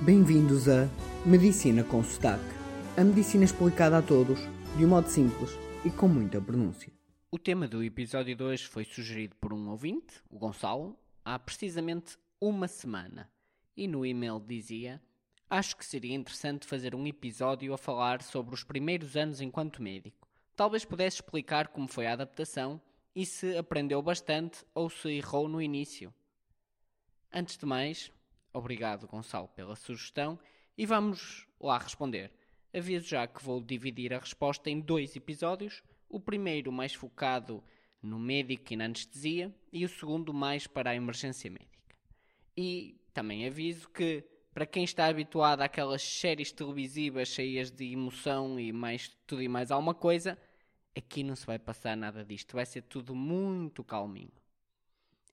Bem-vindos a Medicina com Sotaque. A medicina explicada a todos, de um modo simples e com muita pronúncia. O tema do episódio 2 foi sugerido por um ouvinte, o Gonçalo, há precisamente uma semana. E no e-mail dizia: Acho que seria interessante fazer um episódio a falar sobre os primeiros anos enquanto médico. Talvez pudesse explicar como foi a adaptação e se aprendeu bastante ou se errou no início. Antes de mais, obrigado Gonçalo pela sugestão e vamos lá responder. Aviso já que vou dividir a resposta em dois episódios, o primeiro mais focado no médico e na anestesia e o segundo mais para a emergência médica. E também aviso que para quem está habituado àquelas séries televisivas cheias de emoção e mais tudo e mais alguma coisa, aqui não se vai passar nada disto, vai ser tudo muito calminho.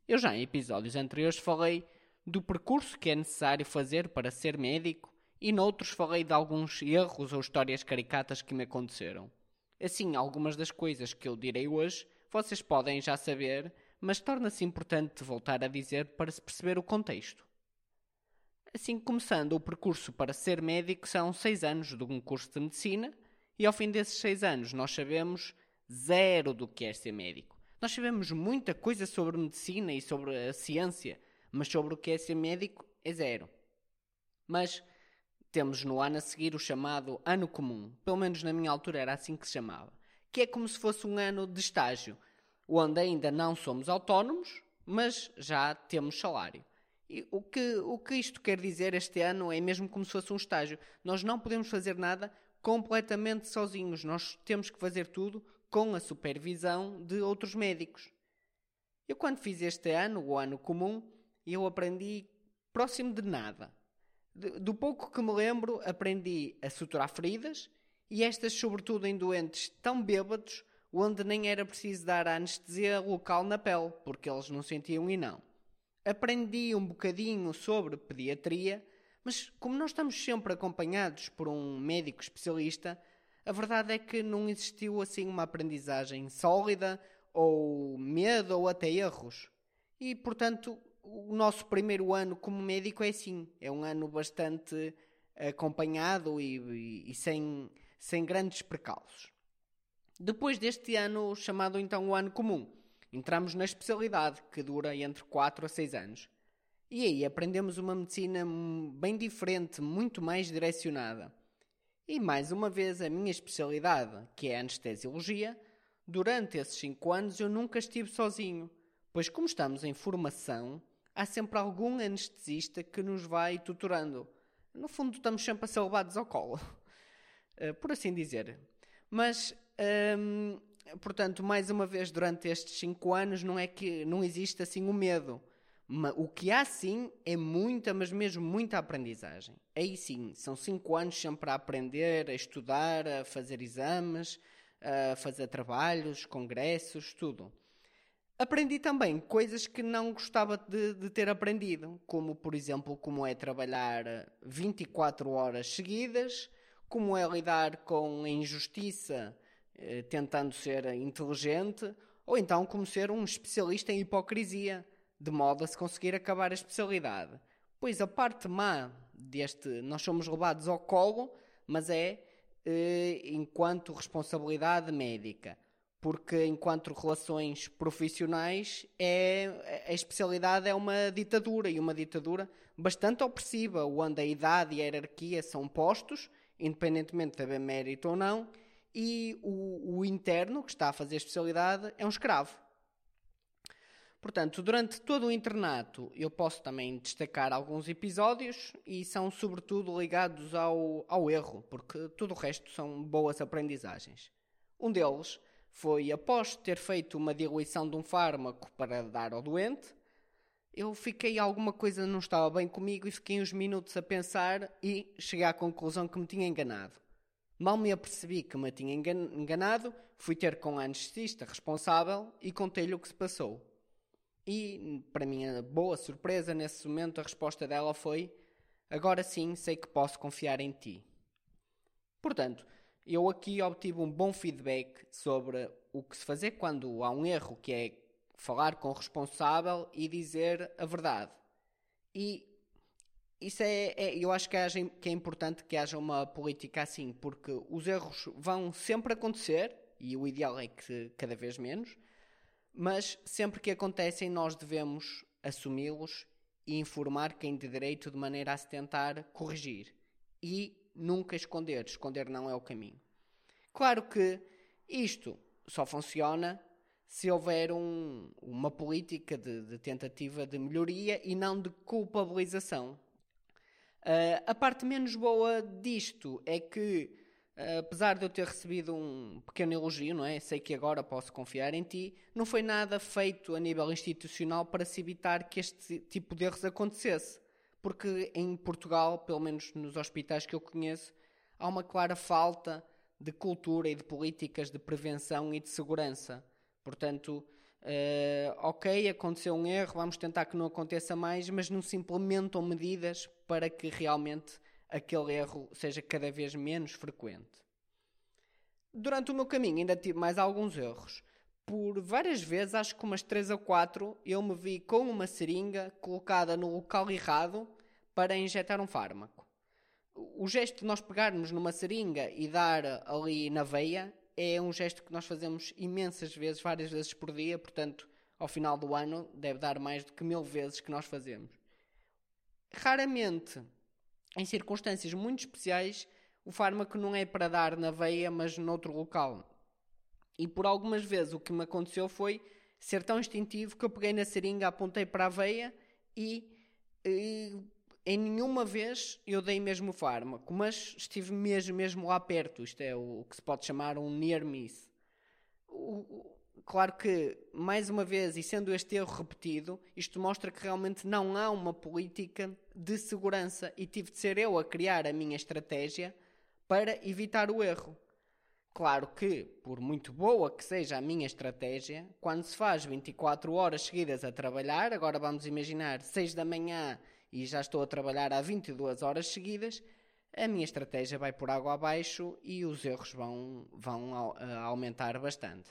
Eu já em episódios anteriores falei do percurso que é necessário fazer para ser médico e noutros falei de alguns erros ou histórias caricatas que me aconteceram. Assim, algumas das coisas que eu direi hoje vocês podem já saber, mas torna-se importante voltar a dizer para se perceber o contexto. Assim, começando, o percurso para ser médico são seis anos de um curso de medicina e ao fim desses seis anos nós sabemos zero do que é ser médico. Nós sabemos muita coisa sobre medicina e sobre a ciência, mas sobre o que é ser médico é zero. Mas temos no ano a seguir o chamado ano comum, pelo menos na minha altura era assim que se chamava, que é como se fosse um ano de estágio, onde ainda não somos autónomos, mas já temos salário. E o que, o que isto quer dizer este ano é mesmo como se fosse um estágio. Nós não podemos fazer nada completamente sozinhos, nós temos que fazer tudo com a supervisão de outros médicos. Eu, quando fiz este ano, o ano comum, eu aprendi próximo de nada. Do pouco que me lembro, aprendi a suturar feridas e estas, sobretudo em doentes tão bêbados, onde nem era preciso dar anestesia local na pele, porque eles não sentiam e não. Aprendi um bocadinho sobre pediatria, mas como nós estamos sempre acompanhados por um médico especialista, a verdade é que não existiu assim uma aprendizagem sólida, ou medo, ou até erros. E, portanto, o nosso primeiro ano como médico é assim, é um ano bastante acompanhado e, e, e sem, sem grandes precalços. Depois deste ano, chamado então o ano comum, entramos na especialidade, que dura entre 4 a 6 anos. E aí aprendemos uma medicina bem diferente, muito mais direcionada. E mais uma vez, a minha especialidade, que é a anestesiologia, durante esses 5 anos eu nunca estive sozinho, pois como estamos em formação, há sempre algum anestesista que nos vai tutorando. No fundo, estamos sempre a ser levados ao colo, eh, por assim dizer. Mas, hum, portanto, mais uma vez, durante estes cinco anos, não é que não existe assim o medo. O que há sim é muita, mas mesmo muita aprendizagem. Aí sim, são cinco anos sempre a aprender, a estudar, a fazer exames, a fazer trabalhos, congressos, tudo. Aprendi também coisas que não gostava de, de, ter aprendido, como por exemplo como é trabalhar 24 horas seguidas, como é lidar com a injustiça eh, tentando ser inteligente, ou então como ser um especialista em hipocrisia, de modo a se conseguir acabar a especialidade. Pois a parte má deste, nós somos levados ao colo, mas é eh, enquanto responsabilidade médica porque enquanto relações profissionais é a especialidade é uma ditadura e uma ditadura bastante opressiva, onde a idade e a hierarquia são postos, independentemente de haver mérito ou não, e o, o interno que está a fazer a especialidade é um escravo. Portanto, durante todo o internato eu posso também destacar alguns episódios e são sobretudo ligados ao, ao erro, porque tudo o resto são boas aprendizagens. Um deles foi após ter feito uma diluição de um fármaco para dar ao doente, eu fiquei alguma coisa não estava bem comigo e fiquei uns minutos a pensar e cheguei à conclusão que me tinha enganado. Mal me apercebi que me tinha enganado, fui ter com a anestesista responsável e contei-lhe o que se passou. E, para minha boa surpresa, nesse momento a resposta dela foi: Agora sim sei que posso confiar em ti. Portanto, eu aqui obtive um bom feedback sobre o que se fazer quando há um erro, que é falar com o responsável e dizer a verdade. E, isso é, é, eu acho que, haja, que é importante que haja uma política assim, porque os erros vão sempre acontecer, e o ideal é que cada vez menos, mas sempre que acontecem nós devemos assumi-los e informar quem de direito de maneira a se tentar corrigir. E nunca esconder. Esconder não é o caminho. Claro que isto só funciona se houver um, uma política de, de, tentativa de melhoria e não de culpabilização. Uh, a parte menos boa disto é que, uh, apesar de eu ter recebido um pequeno elogio, não é? Sei que agora posso confiar em ti, não foi nada feito a nível institucional para se evitar que este tipo de erros acontecesse. Porque em Portugal, pelo menos nos hospitais que eu conheço, há uma clara falta de cultura e de políticas de prevenção e de segurança. Portanto, Uh, ok, aconteceu um erro, vamos tentar que não aconteça mais, mas não se implementam medidas para que realmente aquele erro seja cada vez menos frequente. Durante o meu caminho ainda tive mais alguns erros. Por várias vezes, acho que umas 3 ou 4, eu me vi com uma seringa colocada no local errado para injetar um fármaco. O gesto de nós pegarmos numa seringa e dar ali na veia é um gesto que nós fazemos imensas vezes, várias vezes por dia, portanto, ao final do ano, deve dar mais do que mil vezes que nós fazemos. Raramente, em circunstâncias muito especiais, o fármaco não é para dar na veia, mas noutro local. E por algumas vezes o que me aconteceu foi ser tão instintivo que eu peguei na seringa, apontei para a veia e, e em nenhuma vez eu dei mesmo o fármaco, mas estive mesmo, mesmo lá perto. Isto é o, que se pode chamar um near miss. O, claro que, mais uma vez, e sendo este erro repetido, isto mostra que realmente não há uma política de segurança e tive de ser eu a criar a minha estratégia para evitar o erro. Claro que, por muito boa que seja a minha estratégia, quando se faz 24 horas seguidas a trabalhar, agora vamos imaginar 6 da manhã e já estou a trabalhar há 22 horas seguidas, a minha estratégia vai por água abaixo e os erros vão, vão aumentar bastante.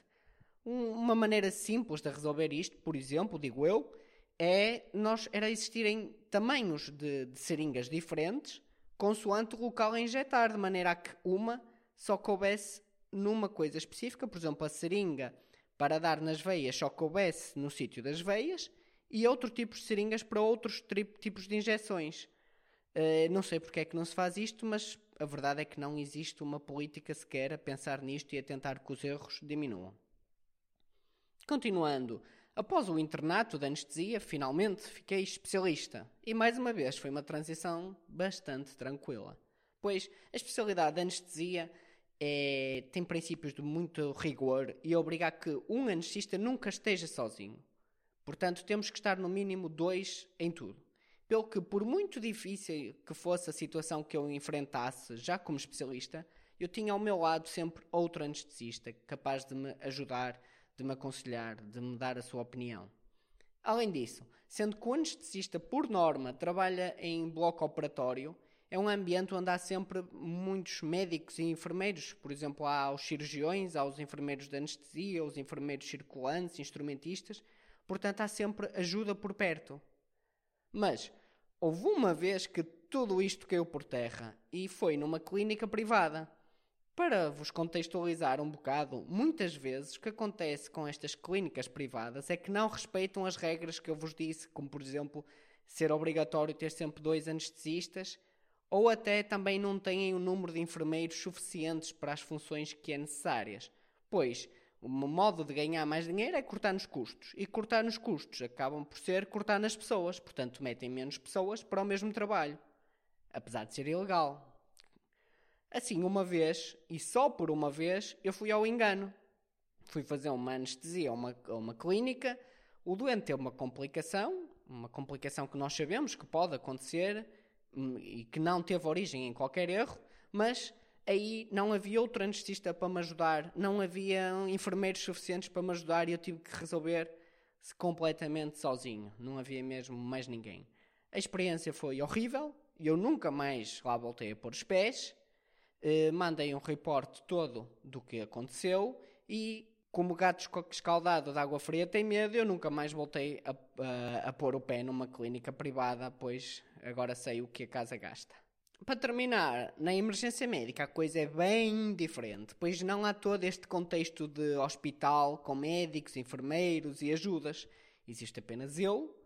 Uma maneira simples de resolver isto, por exemplo, digo eu, é nós era existirem tamanhos de, de seringas diferentes consoante o local a injetar, de maneira a que uma só coubesse numa coisa específica, por exemplo, a seringa para dar nas veias só coubesse no sítio das veias e outro tipo de seringas para outros tipos de injeções. Uh, não sei porque é que não se faz isto, mas a verdade é que não existe uma política sequer a pensar nisto e a tentar que os erros diminuam. Continuando, após o internato de anestesia, finalmente fiquei especialista. E mais uma vez foi uma transição bastante tranquila. Pois a especialidade de anestesia é, tem princípios de muito rigor e obriga a que um anestesista nunca esteja sozinho. Portanto, temos que estar no mínimo dois em tudo. Pelo que, por muito difícil que fosse a situação que eu enfrentasse já como especialista, eu tinha ao meu lado sempre outro anestesista capaz de me ajudar, de me aconselhar, de me dar a sua opinião. Além disso, sendo que o anestesista, por norma, trabalha em bloco operatório, é um ambiente onde há sempre muitos médicos e enfermeiros. Por exemplo, há os cirurgiões, há os enfermeiros de anestesia, os enfermeiros circulantes, instrumentistas, Portanto, há sempre ajuda por perto. Mas houve uma vez que tudo isto caiu por terra e foi numa clínica privada. Para vos contextualizar um bocado, muitas vezes o que acontece com estas clínicas privadas é que não respeitam as regras que eu vos disse, como por exemplo ser obrigatório ter sempre dois anestesistas, ou até também não têm o número de enfermeiros suficientes para as funções que é necessárias. Pois, o modo de ganhar mais dinheiro é cortar nos custos. E cortar nos custos acabam por ser cortar nas pessoas. Portanto, metem menos pessoas para o mesmo trabalho. Apesar de ser ilegal. Assim, uma vez, e só por uma vez, eu fui ao engano. Fui fazer uma anestesia a uma, a uma clínica. O doente teve uma complicação, uma complicação que nós sabemos que pode acontecer hum, e que não teve origem em qualquer erro, mas aí não havia outro anestesista para me ajudar, não havia enfermeiros suficientes para me ajudar e eu tive que resolver completamente sozinho. Não havia mesmo mais ninguém. A experiência foi horrível, eu nunca mais lá voltei a pôr os pés. Uh, mandei um reporte todo do que aconteceu e, como gato escaldado de água fria tem medo, eu nunca mais voltei a, a, a pôr o pé numa clínica privada, pois agora sei o que a casa gasta. Para terminar, na emergência médica a coisa é bem diferente, pois não há todo este contexto de hospital com médicos, enfermeiros e ajudas. Existe apenas eu,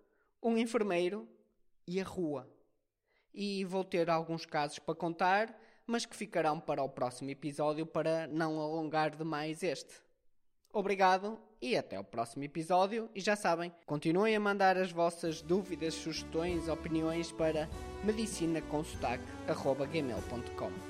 um enfermeiro e a rua. E vou ter alguns casos para contar, mas que ficarão para o próximo episódio para não alongar demais este. Obrigado e até o próximo episódio. E já sabem, continuem a mandar as vossas dúvidas, sugestões, opiniões para medicinaconsotaque.gmail.com